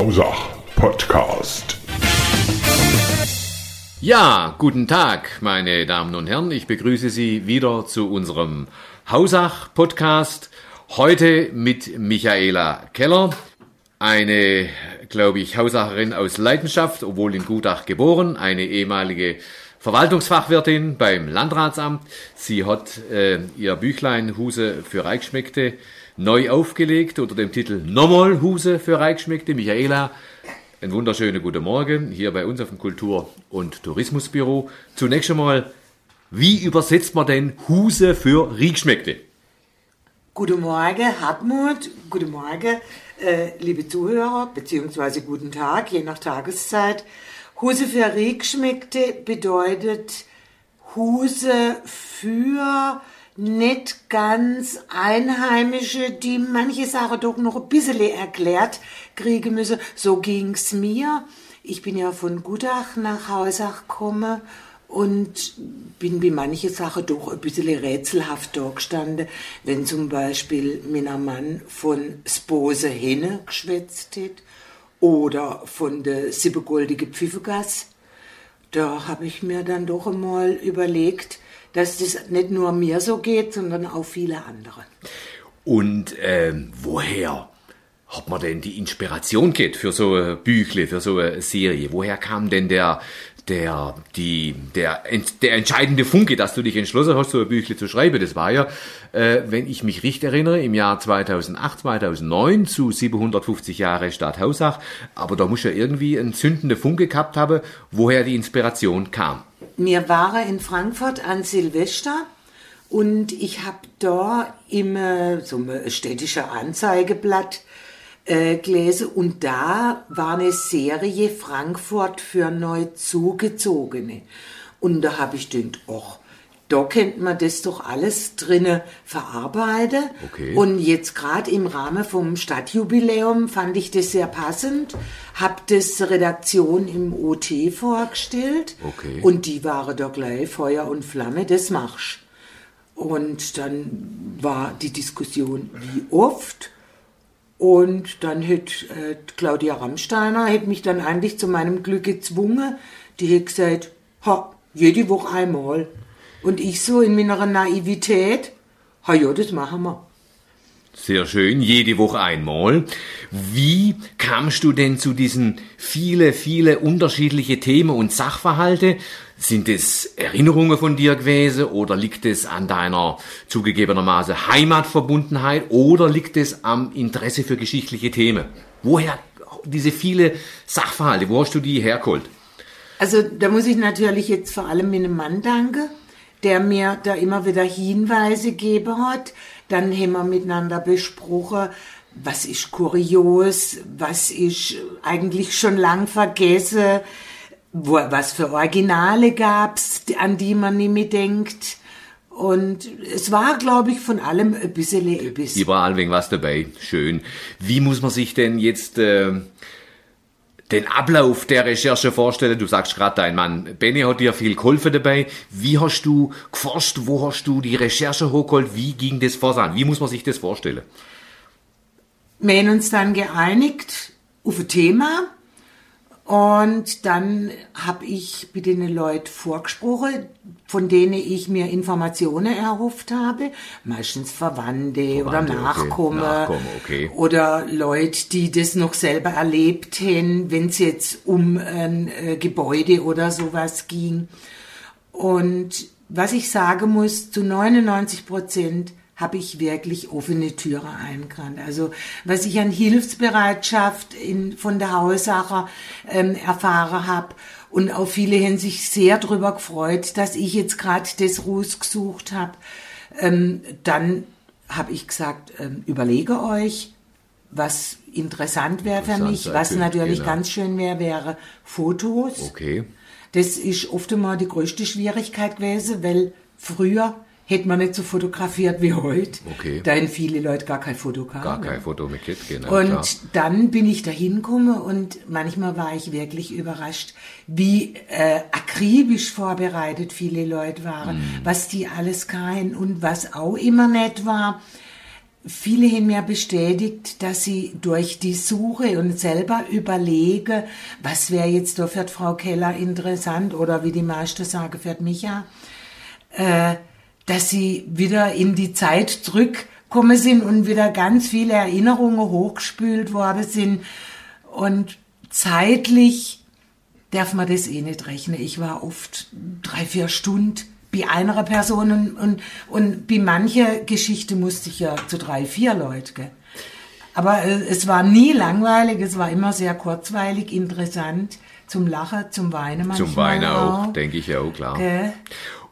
Hausach Podcast. Ja, guten Tag, meine Damen und Herren. Ich begrüße Sie wieder zu unserem Hausach Podcast. Heute mit Michaela Keller, eine, glaube ich, Hausacherin aus Leidenschaft, obwohl in Gutach geboren, eine ehemalige Verwaltungsfachwirtin beim Landratsamt. Sie hat äh, ihr Büchlein Huse für Reichschmeckte neu aufgelegt unter dem Titel Nochmal Huse für Reichschmeckte. Michaela, ein wunderschöner guten Morgen hier bei uns auf dem Kultur- und Tourismusbüro. Zunächst einmal, wie übersetzt man denn Huse für Riechschmeckte? Guten Morgen, Hartmut. Guten Morgen, äh, liebe Zuhörer, beziehungsweise guten Tag, je nach Tageszeit. Huse für Riechschmeckte bedeutet Huse für nicht ganz Einheimische, die manche Sachen doch noch ein bisschen erklärt kriegen müssen. So ging's mir. Ich bin ja von Gutach nach Hausach gekommen und bin wie manche Sachen doch ein bisschen rätselhaft gestanden, wenn zum Beispiel mein Mann von Spose Henne geschwätzt hat oder von der siebegoldige Pfiffegas. Da habe ich mir dann doch einmal überlegt, dass das nicht nur mir so geht, sondern auch viele andere. Und ähm, woher hat man denn die Inspiration geht für so ein Büchle, für so eine Serie? Woher kam denn der, der, die, der, der entscheidende Funke, dass du dich entschlossen hast, so ein Büchle zu schreiben? Das war ja, äh, wenn ich mich richtig erinnere, im Jahr 2008, 2009 zu 750 Jahre Stadt Hausach. Aber da muss ja irgendwie ein zündender Funke gehabt haben, woher die Inspiration kam. Mir war in Frankfurt an Silvester und ich habe da immer so ein städtischer Anzeigeblatt äh, gelesen und da war eine Serie Frankfurt für neu zugezogene. Und da habe ich gedacht, ach, da kennt man das doch alles drinne verarbeiten. Okay. Und jetzt gerade im Rahmen vom Stadtjubiläum fand ich das sehr passend, hab das Redaktion im OT vorgestellt Okay. und die waren da gleich Feuer und Flamme, das machst. Und dann war die Diskussion wie oft. Und dann hat äh, Claudia Rammsteiner hat mich dann eigentlich zu meinem Glück gezwungen. Die hat gesagt, ha, jede Woche einmal. Und ich so in meiner Naivität, ha ja, das machen wir. Sehr schön, jede Woche einmal. Wie kamst du denn zu diesen viele, viele unterschiedliche Themen und Sachverhalte? Sind es Erinnerungen von dir gewesen oder liegt es an deiner zugegebenermaßen Heimatverbundenheit oder liegt es am Interesse für geschichtliche Themen? Woher diese viele Sachverhalte, wo hast du die hergeholt? Also da muss ich natürlich jetzt vor allem meinem Mann danken, der mir da immer wieder Hinweise gegeben hat. Dann haben wir miteinander besprochen, was ist kurios, was ist eigentlich schon lang vergessen, wo, was für Originale gab's, an die man nicht mehr denkt. Und es war, glaube ich, von allem ein bisschen etwas. Überall wegen was dabei. Schön. Wie muss man sich denn jetzt äh, den Ablauf der Recherche vorstellen? Du sagst gerade, dein Mann Benny hat dir viel geholfen dabei. Wie hast du geforscht? Wo hast du die Recherche hochgeholt? Wie ging das voran? Wie muss man sich das vorstellen? Wir haben uns dann geeinigt auf ein Thema und dann habe ich mit den Leuten vorgesprochen, von denen ich mir Informationen erhofft habe. Meistens Verwandte, oder Verwandte, okay. Nachkommen. Nachkommen, okay. Oder Leute, die das noch selber erlebt haben, wenn es jetzt um ein äh, Gebäude oder sowas ging. Und was ich sagen muss, zu 99 Prozent habe ich wirklich offene Türe eingerannt. Also was ich an Hilfsbereitschaft in, von der Haussache ähm, erfahren habe und auch viele haben sich sehr darüber gefreut, dass ich jetzt gerade das rausgesucht habe. Ähm, dann habe ich gesagt, ähm, überlege euch, was interessant wäre für mich, was natürlich genau. ganz schön wäre, wäre Fotos. Okay. Das ist oft einmal die größte Schwierigkeit gewesen, weil früher hätte man nicht so fotografiert wie heute. Okay. Da haben viele Leute gar kein Foto gehabt. Gar kein Foto mit Kit, genau. Und klar. dann bin ich da hingekommen und manchmal war ich wirklich überrascht, wie äh, akribisch vorbereitet viele Leute waren, Mhm. was die alles kennen und was auch immer nett war. viele haben mir bestätigt, dass sie durch die Suche und selber überlege, was wäre jetzt da für Frau Keller interessant oder wie die meisten sagen für Micha, äh, dass sie wieder in die Zeit zurückkommen sind und wieder ganz viele Erinnerungen hochgespült worden sind und zeitlich darf man das eh nicht rechnen. Ich war oft drei, vier Stunden bei einer Person und, und, und bei mancher Geschichte musste ich ja zu drei, vier Leute. Gell? Aber äh, es war nie langweilig, es war immer sehr kurzweilig, interessant, zum Lachen, zum Weinen manchmal Zum Weinen auch, auch. denke ich ja auch, klar. Gell?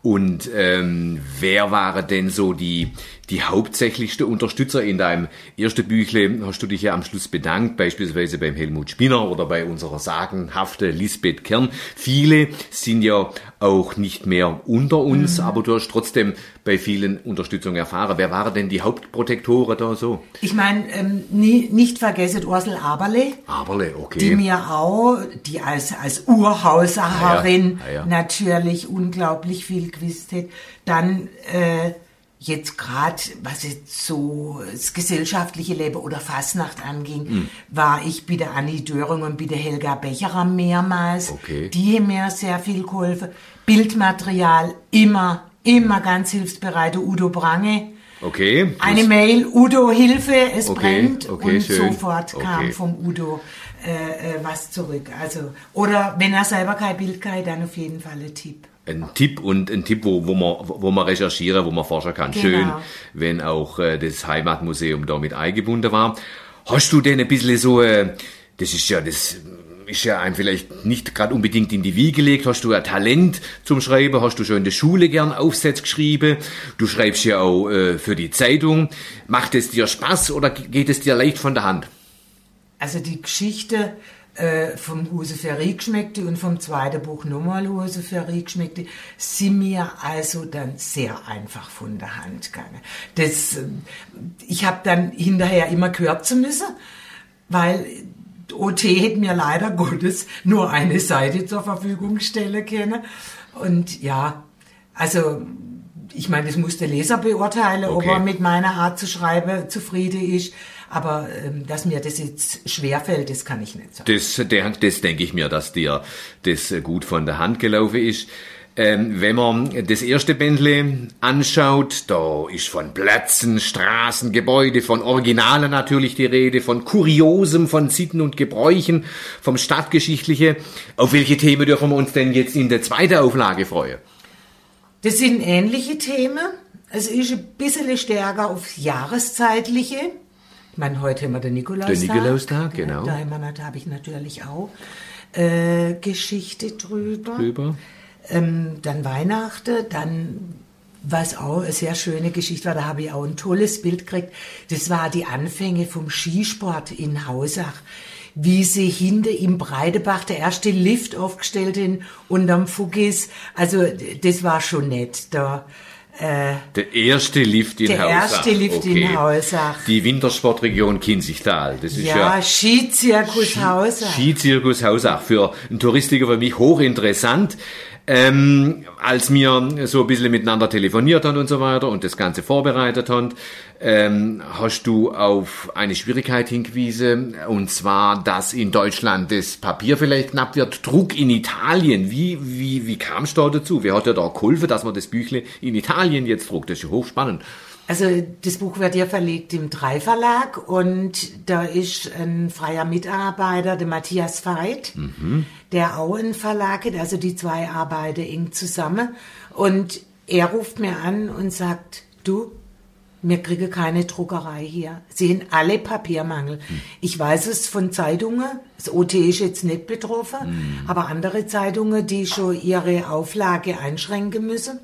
Und ähm, wer waren denn so die, die hauptsächlichste Unterstützer in deinem ersten Büchle? Hast du dich ja am Schluss bedankt, beispielsweise beim Helmut Spinner oder bei unserer sagenhafte Lisbeth Kern. Viele sind ja auch nicht mehr unter uns, aber du hast trotzdem bei vielen Unterstützung erfahren. Wer waren denn die Hauptprotektoren da so? Ich meine, ähm, nie, nicht vergessen Ursel Aberle. Aberle, okay. die mir auch, die als, als Urhauserin Ah ja, ah ja. natürlich unglaublich viel gewusst hat. Dann äh, jetzt gerade, was jetzt so das gesellschaftliche Leben oder Fastnacht anging, Hm. war ich bei der Annie Döring und bei der Helga Becherer mehrmals. Okay. Die haben mir sehr viel geholfen. Bildmaterial immer, immer ganz hilfsbereit. Udo Brange. okay. Eine Mail, Udo, Hilfe, es Okay, brennt. okay, und schön. sofort kam Okay. vom Udo äh, äh, was zurück. Also, oder wenn er selber kein Bild kann, dann auf jeden Fall ein Tipp. Ein Tipp und ein Tipp, wo, wo man, wo man recherchieren, wo man forschen kann. Genau. Schön, wenn auch äh, das Heimatmuseum da mit eingebunden war. Hast du denn ein bisschen so, äh, das ist ja, das ist ja einem vielleicht nicht gerade unbedingt in die Wiege gelegt. Hast du ein Talent zum Schreiben? Hast du schon in der Schule gern Aufsätze geschrieben? Du schreibst ja auch äh, für die Zeitung. Macht es dir Spaß oder geht es dir leicht von der Hand? Also die Geschichte äh, vom Huse für Riekschmeckte und vom zweiten Buch nochmal Huse für Riekschmeckte sind mir also dann sehr einfach von der Hand gegangen. Das, äh, ich habe dann hinterher immer kürzen müssen, weil OT hätte mir leider Gottes nur eine Seite zur Verfügung stellen können. Und ja, also ich meine, das muss der Leser beurteilen, Okay. ob er mit meiner Art zu schreiben zufrieden ist. Aber ähm, dass mir das jetzt schwerfällt, das kann ich nicht sagen. Das, der, das denke ich mir, dass dir das gut von der Hand gelaufen ist. Ähm, wenn man das erste Bändle anschaut, da ist von Plätzen, Straßen, Gebäude, von Originalen natürlich die Rede, von Kuriosem, von Sitten und Gebräuchen, vom Stadtgeschichtliche. Auf welche Themen dürfen wir uns denn jetzt in der zweiten Auflage freuen? Das sind ähnliche Themen. Es ist ein bisschen stärker aufs Jahreszeitliche. Meine, heute haben wir den Nikolaustag. Den Nikolaustag, genau. Da, wir- da habe ich natürlich auch äh, Geschichte drüber. Drüber. Ähm, dann Weihnachten, dann was auch eine sehr schöne Geschichte war, da habe ich auch ein tolles Bild gekriegt. Das war die Anfänge vom Skisport in Hausach. Wie sie hinter im Breidebach der erste Lift aufgestellt haben unterm Fuggis. Also das war schon nett. Da, äh, Der erste Lift in Der Hausach. erste Lift in Hausach. Die Wintersportregion Kinzigtal. Das ist ja, ja, Skizirkus Hausach. Skizirkus Hausach. Für einen Touristiker für mich hochinteressant. Ähm, als wir so ein bisschen miteinander telefoniert haben und so weiter und das Ganze vorbereitet haben, ähm, hast du auf eine Schwierigkeit hingewiesen, und zwar, dass in Deutschland das Papier vielleicht knapp wird. Druck in Italien. Wie, wie, wie kam es da dazu? Wer hat dir da geholfen, dass man das Büchle in Italien jetzt druckt? Das ist ja hochspannend. Also das Buch wird ja verlegt im Drei-Verlag und da ist ein freier Mitarbeiter, der Matthias Veit, der auch einen Verlag hat. Also die zwei arbeiten eng zusammen und er ruft mir an und sagt, du, wir kriegen keine Druckerei hier. Sie haben alle Papiermangel. Ich weiß es von Zeitungen, das OT ist jetzt nicht betroffen, aber andere Zeitungen, die schon ihre Auflage einschränken müssen.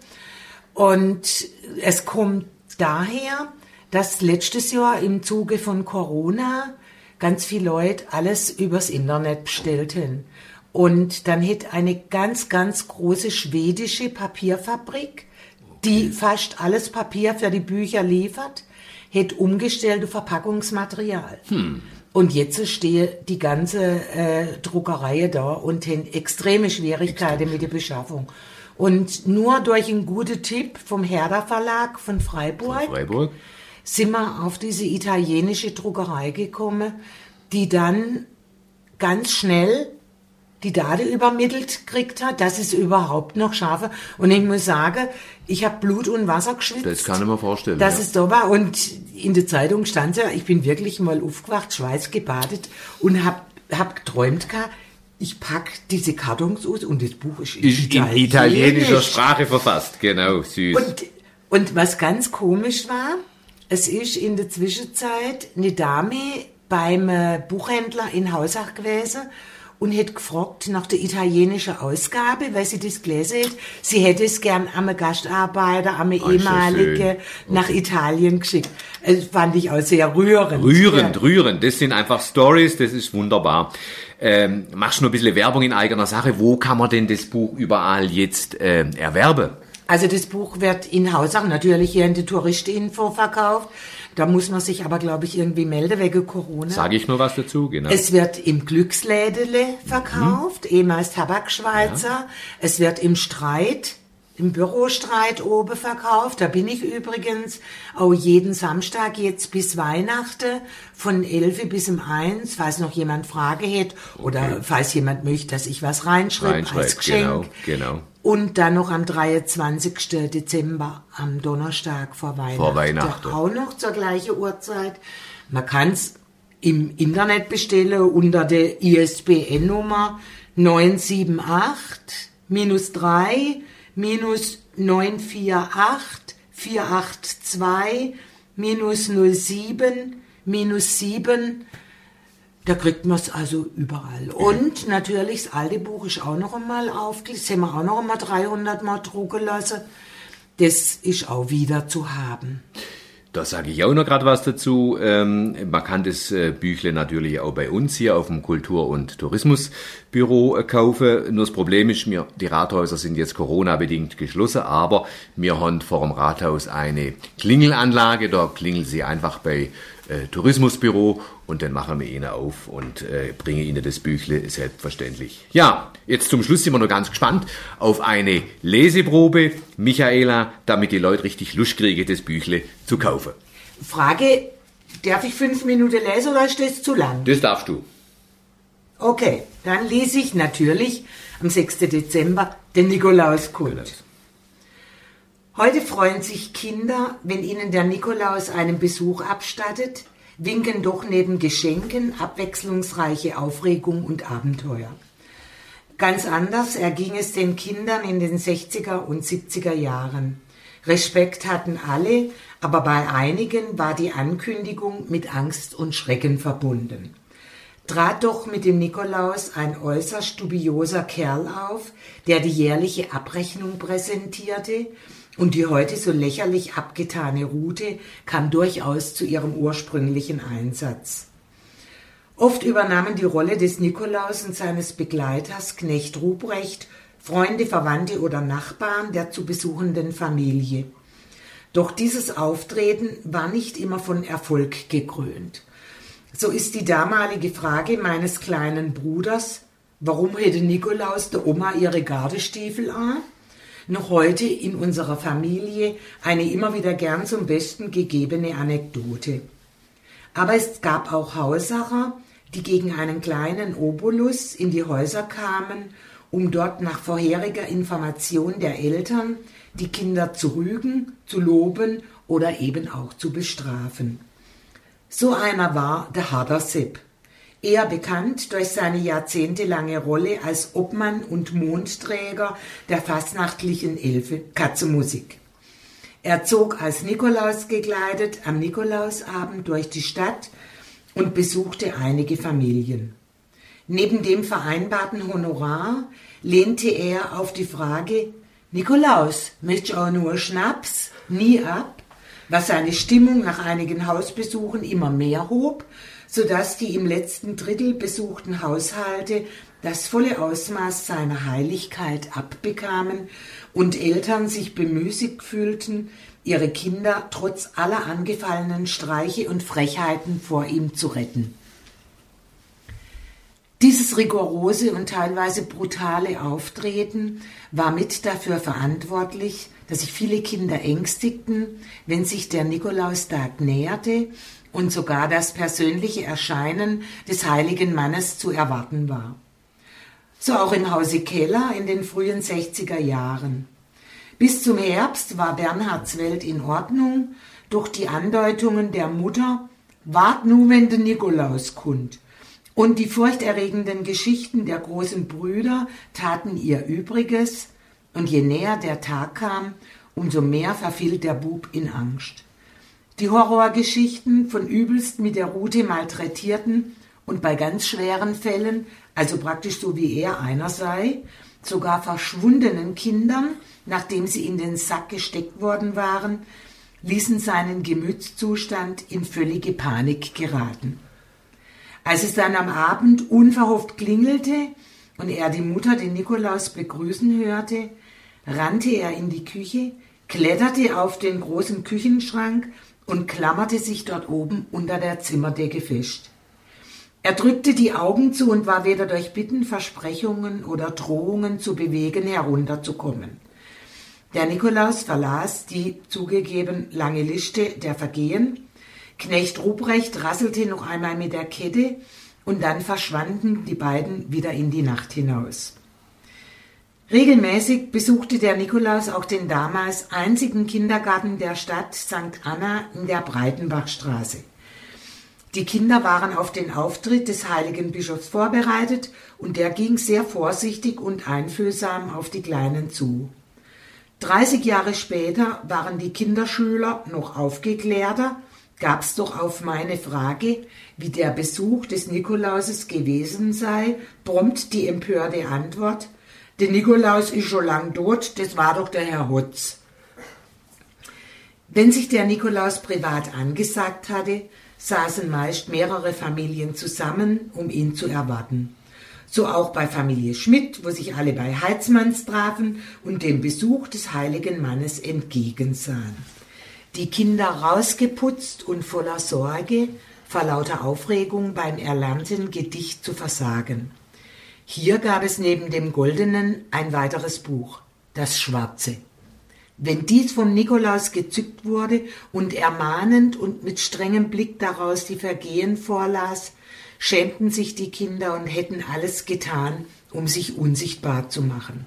Und es kommt daher, dass letztes Jahr im Zuge von Corona ganz viele Leute alles übers Internet bestellten. Und dann hätte eine ganz, ganz große schwedische Papierfabrik, die fast alles Papier für die Bücher liefert, hätte umgestellt auf Verpackungsmaterial. Und jetzt stehe die ganze äh, Druckerei da und haben extreme Schwierigkeiten mit der Beschaffung. Und nur durch einen guten Tipp vom Herder Verlag von Freiburg, Freiburg. sind wir auf diese italienische Druckerei gekommen, die dann ganz schnell die Daten übermittelt gekriegt hat, dass es überhaupt noch schaffe. Und ich muss sagen, ich habe Blut und Wasser geschwitzt. Das kann ich mir vorstellen. Dass ja. es da war. Und in der Zeitung stand ja, ich bin wirklich mal aufgewacht, schweißgebadet und hab, hab geträumt gehabt, ich pack diese Kartons aus und das Buch ist, Ist in italienischer Sprache verfasst, genau, süß. Und, und was ganz komisch war, es ist in der Zwischenzeit eine Dame beim äh, Buchhändler in Hausach gewesen und hätte gefragt nach der italienischen Ausgabe, weil sie das gelesen hat. Sie hätte es gern am Gastarbeiter, am ist ja schön. ehemalige nach Italien geschickt. Das fand ich auch sehr rührend. Rührend, Ja. rührend. Das sind einfach Stories, das ist wunderbar. Ähm, machst du noch ein bisschen Werbung in eigener Sache? Wo kann man denn das Buch überall jetzt äh, erwerben? Also das Buch wird in Hausach natürlich hier in der Touristinfo verkauft. Da muss man sich aber, glaube ich, irgendwie melden wegen Corona. Sage ich nur was dazu, genau. Es wird im Glückslädele verkauft, Mhm. ehemals Tabakschweizer. Es wird im Streit, im Bürostreit oben verkauft. Da bin ich übrigens auch jeden Samstag jetzt bis Weihnachten von 11 bis um 1, falls noch jemand Frage hätte oder falls jemand möchte, dass ich was reinschreibe als Reinschreibt, Geschenk. genau, genau. Und dann noch am 23. Dezember, am Donnerstag vor Weihnachten. Vor Weihnachten. Auch noch zur gleichen Uhrzeit. Man kann es im Internet bestellen unter der ISBN-Nummer 978 minus 3 minus 948 482 minus 07 minus 7 da kriegt man es also überall. Und natürlich, das alte Buch ist auch noch einmal aufgelegt. Das haben wir auch noch einmal 300 Mal drucken lassen. Das ist auch wieder zu haben. Da sage ich auch noch gerade was dazu. Ähm, man kann das äh, Büchle natürlich auch bei uns hier auf dem Kultur- und Tourismusbüro äh, kaufen. Nur das Problem ist, mir, die Rathäuser sind jetzt Corona-bedingt geschlossen, aber wir haben vor dem Rathaus eine Klingelanlage. Da klingeln Sie einfach bei äh, Tourismusbüro und dann machen wir Ihnen auf und äh, bringen Ihnen das Büchle selbstverständlich. Ja, jetzt zum Schluss sind wir noch ganz gespannt auf eine Leseprobe, Michaela, damit die Leute richtig Lust kriegen, das Büchle zu kaufen. Frage, darf ich fünf Minuten lesen oder ist das zu lang? Das darfst du. Okay, dann lese ich natürlich am 6. Dezember den Nikolauskult. Heute freuen sich Kinder, wenn ihnen der Nikolaus einen Besuch abstattet, winken doch neben Geschenken abwechslungsreiche Aufregung und Abenteuer. Ganz anders erging es den Kindern in den 60er und 70er Jahren. Respekt hatten alle, aber bei einigen war die Ankündigung mit Angst und Schrecken verbunden. Trat doch mit dem Nikolaus ein äußerst dubioser Kerl auf, der die jährliche Abrechnung präsentierte, und die heute so lächerlich abgetane Route kam durchaus zu ihrem ursprünglichen Einsatz. Oft übernahmen die Rolle des Nikolaus und seines Begleiters Knecht Ruprecht Freunde, Verwandte oder Nachbarn der zu besuchenden Familie. Doch dieses Auftreten war nicht immer von Erfolg gekrönt. So ist die damalige Frage meines kleinen Bruders, warum hätte Nikolaus der Oma ihre Gardestiefel an? Noch heute in unserer Familie eine immer wieder gern zum Besten gegebene Anekdote. Aber es gab auch Haussacher, die gegen einen kleinen Obolus in die Häuser kamen, um dort nach vorheriger Information der Eltern die Kinder zu rügen, zu loben oder eben auch zu bestrafen. So einer war der Harder Sepp. Eher bekannt durch seine jahrzehntelange Rolle als Obmann und Mondträger der fastnachtlichen Elfe Katzenmusik. Er zog als Nikolaus gekleidet am Nikolausabend durch die Stadt und besuchte einige Familien. Neben dem vereinbarten Honorar lehnte er auf die Frage, Nikolaus, möchtest auch nur Schnaps? Nie ab, was seine Stimmung nach einigen Hausbesuchen immer mehr hob, sodass die im letzten Drittel besuchten Haushalte das volle Ausmaß seiner Heiligkeit abbekamen und Eltern sich bemüßigt fühlten, ihre Kinder trotz aller angefallenen Streiche und Frechheiten vor ihm zu retten. Dieses rigorose und teilweise brutale Auftreten war mit dafür verantwortlich, dass sich viele Kinder ängstigten, wenn sich der Nikolaustag näherte und sogar das persönliche Erscheinen des heiligen Mannes zu erwarten war. So auch im Hause Keller in den frühen 60er Jahren. Bis zum Herbst war Bernhards Welt in Ordnung, durch die Andeutungen der Mutter wart nu, wenn der Nikolaus kund. Und die furchterregenden Geschichten der großen Brüder taten ihr Übriges, und je näher der Tag kam, umso mehr verfiel der Bub in Angst. Die Horrorgeschichten von übelst mit der Rute malträtierten und bei ganz schweren Fällen, also praktisch so wie er einer sei, sogar verschwundenen Kindern, nachdem sie in den Sack gesteckt worden waren, ließen seinen Gemütszustand in völlige Panik geraten. Als es dann am Abend unverhofft klingelte und er die Mutter den Nikolaus begrüßen hörte, rannte er in die Küche, kletterte auf den großen Küchenschrank und klammerte sich dort oben unter der Zimmerdecke fest. Er drückte die Augen zu und war weder durch Bitten, Versprechungen oder Drohungen zu bewegen, herunterzukommen. Der Nikolaus verlas die zugegeben lange Liste der Vergehen, Knecht Ruprecht rasselte noch einmal mit der Kette und dann verschwanden die beiden wieder in die Nacht hinaus. Regelmäßig besuchte der Nikolaus auch den damals einzigen Kindergarten der Stadt St. Anna in der Breitenbachstraße. Die Kinder waren auf den Auftritt des heiligen Bischofs vorbereitet und der ging sehr vorsichtig und einfühlsam auf die Kleinen zu. 30 Jahre später waren die Kinderschüler noch aufgeklärter gab's doch auf meine Frage, wie der Besuch des Nikolauses gewesen sei, prompt die empörte Antwort, der Nikolaus ist schon lang tot, das war doch der Herr Hutz. Wenn sich der Nikolaus privat angesagt hatte, saßen meist mehrere Familien zusammen, um ihn zu erwarten. So auch bei Familie Schmidt, wo sich alle bei Heizmanns trafen und dem Besuch des heiligen Mannes entgegensahen die Kinder rausgeputzt und voller Sorge, vor lauter Aufregung beim erlernten Gedicht zu versagen. Hier gab es neben dem Goldenen ein weiteres Buch, das Schwarze. Wenn dies vom Nikolaus gezückt wurde und ermahnend und mit strengem Blick daraus die Vergehen vorlas, schämten sich die Kinder und hätten alles getan, um sich unsichtbar zu machen.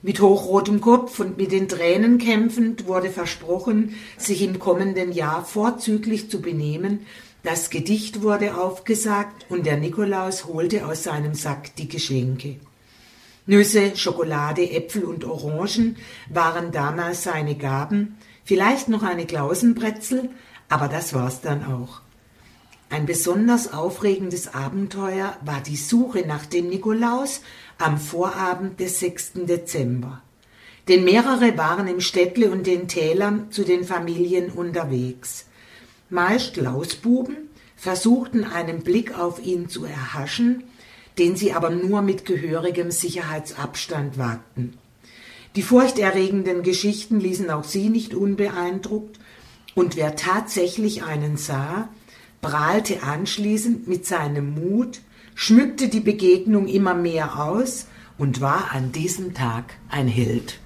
Mit hochrotem Kopf und mit den Tränen kämpfend wurde versprochen, sich im kommenden Jahr vorzüglich zu benehmen. Das Gedicht wurde aufgesagt und der Nikolaus holte aus seinem Sack die Geschenke. Nüsse, Schokolade, Äpfel und Orangen waren damals seine Gaben, vielleicht noch eine Klausenbrezel, aber das war's dann auch. Ein besonders aufregendes Abenteuer war die Suche nach dem Nikolaus am Vorabend des 6. Dezember. Denn mehrere waren im Städtle und den Tälern zu den Familien unterwegs. Meist Lausbuben versuchten einen Blick auf ihn zu erhaschen, den sie aber nur mit gehörigem Sicherheitsabstand wagten. Die furchterregenden Geschichten ließen auch sie nicht unbeeindruckt, und wer tatsächlich einen sah, prahlte anschließend mit seinem Mut, schmückte die Begegnung immer mehr aus und war an diesem Tag ein Held.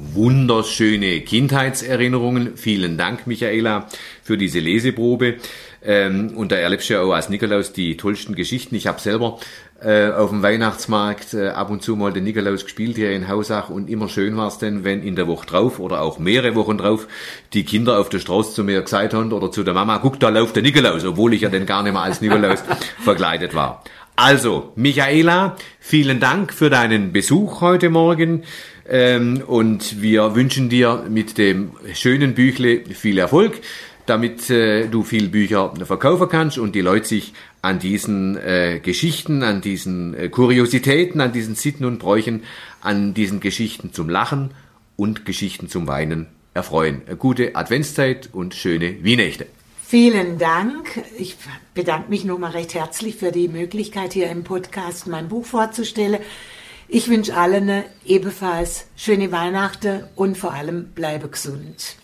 Wunderschöne Kindheitserinnerungen. Vielen Dank, Michaela, für diese Leseprobe. Ähm, und da erlebst du ja auch als Nikolaus die tollsten Geschichten. Ich habe selber äh, auf dem Weihnachtsmarkt äh, ab und zu mal den Nikolaus gespielt hier in Hausach und immer schön war es denn, wenn in der Woche drauf oder auch mehrere Wochen drauf die Kinder auf der Straße zu mir gesagt haben oder zu der Mama, guck, da läuft der Nikolaus, obwohl ich ja denn gar nicht mehr als Nikolaus verkleidet war. Also, Michaela, vielen Dank für deinen Besuch heute Morgen ähm, und wir wünschen dir mit dem schönen Büchle viel Erfolg damit äh, du viel Bücher verkaufen kannst und die Leute sich an diesen äh, Geschichten, an diesen äh, Kuriositäten, an diesen Sitten und Bräuchen, an diesen Geschichten zum Lachen und Geschichten zum Weinen erfreuen. Gute Adventszeit und schöne Wienächte. Vielen Dank. Ich bedanke mich nochmal recht herzlich für die Möglichkeit, hier im Podcast mein Buch vorzustellen. Ich wünsche allen ebenfalls schöne Weihnachten und vor allem bleibe gesund.